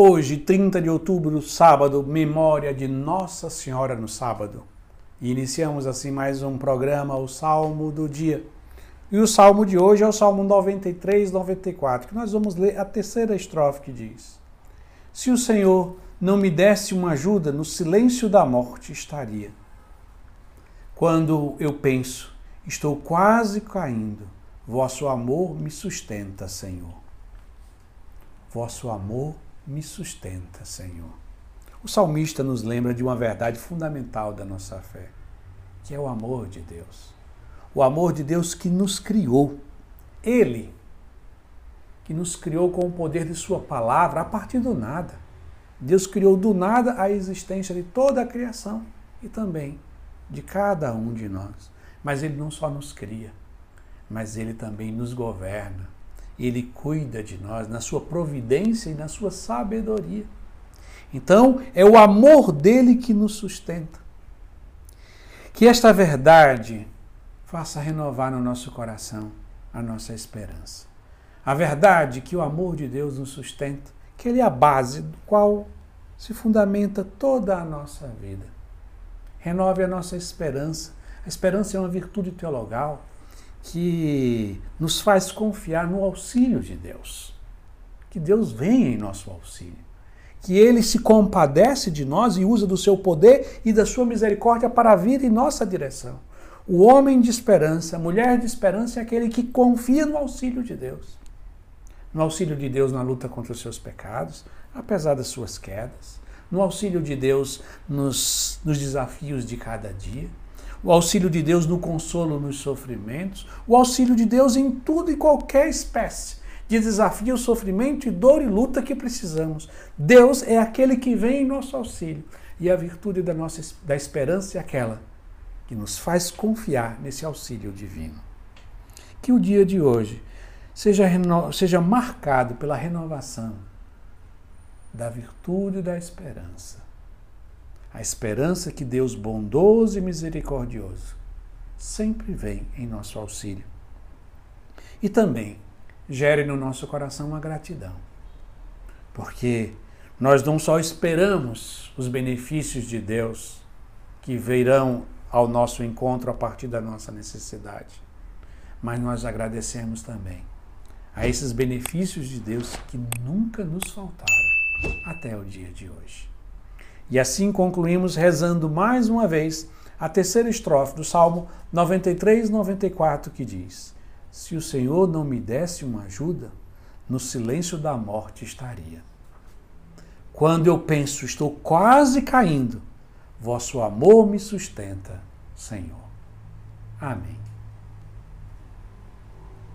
Hoje, 30 de outubro, sábado, memória de Nossa Senhora no sábado. E iniciamos assim mais um programa, o Salmo do Dia. E o salmo de hoje é o Salmo 93, 94, que nós vamos ler a terceira estrofe que diz: Se o Senhor não me desse uma ajuda, no silêncio da morte estaria. Quando eu penso, estou quase caindo, vosso amor me sustenta, Senhor. Vosso amor me sustenta, Senhor. O salmista nos lembra de uma verdade fundamental da nossa fé, que é o amor de Deus. O amor de Deus que nos criou. Ele, que nos criou com o poder de Sua palavra a partir do nada. Deus criou do nada a existência de toda a criação e também de cada um de nós. Mas Ele não só nos cria, mas Ele também nos governa ele cuida de nós na sua providência e na sua sabedoria. Então, é o amor dele que nos sustenta. Que esta verdade faça renovar no nosso coração a nossa esperança. A verdade que o amor de Deus nos sustenta, que ele é a base do qual se fundamenta toda a nossa vida. Renove a nossa esperança. A esperança é uma virtude teologal que nos faz confiar no auxílio de Deus. Que Deus venha em nosso auxílio. Que Ele se compadece de nós e usa do seu poder e da sua misericórdia para vir em nossa direção. O homem de esperança, a mulher de esperança é aquele que confia no auxílio de Deus. No auxílio de Deus na luta contra os seus pecados, apesar das suas quedas. No auxílio de Deus nos, nos desafios de cada dia o auxílio de Deus no consolo nos sofrimentos, o auxílio de Deus em tudo e qualquer espécie de desafio, sofrimento e dor e luta que precisamos. Deus é aquele que vem em nosso auxílio. E a virtude da nossa da esperança é aquela que nos faz confiar nesse auxílio divino. Que o dia de hoje seja, seja marcado pela renovação da virtude da esperança a esperança que Deus bondoso e misericordioso sempre vem em nosso auxílio. E também gere no nosso coração uma gratidão, porque nós não só esperamos os benefícios de Deus que virão ao nosso encontro a partir da nossa necessidade, mas nós agradecemos também a esses benefícios de Deus que nunca nos faltaram até o dia de hoje. E assim concluímos rezando mais uma vez a terceira estrofe do Salmo 93, 94, que diz: Se o Senhor não me desse uma ajuda, no silêncio da morte estaria. Quando eu penso, estou quase caindo, vosso amor me sustenta, Senhor. Amém.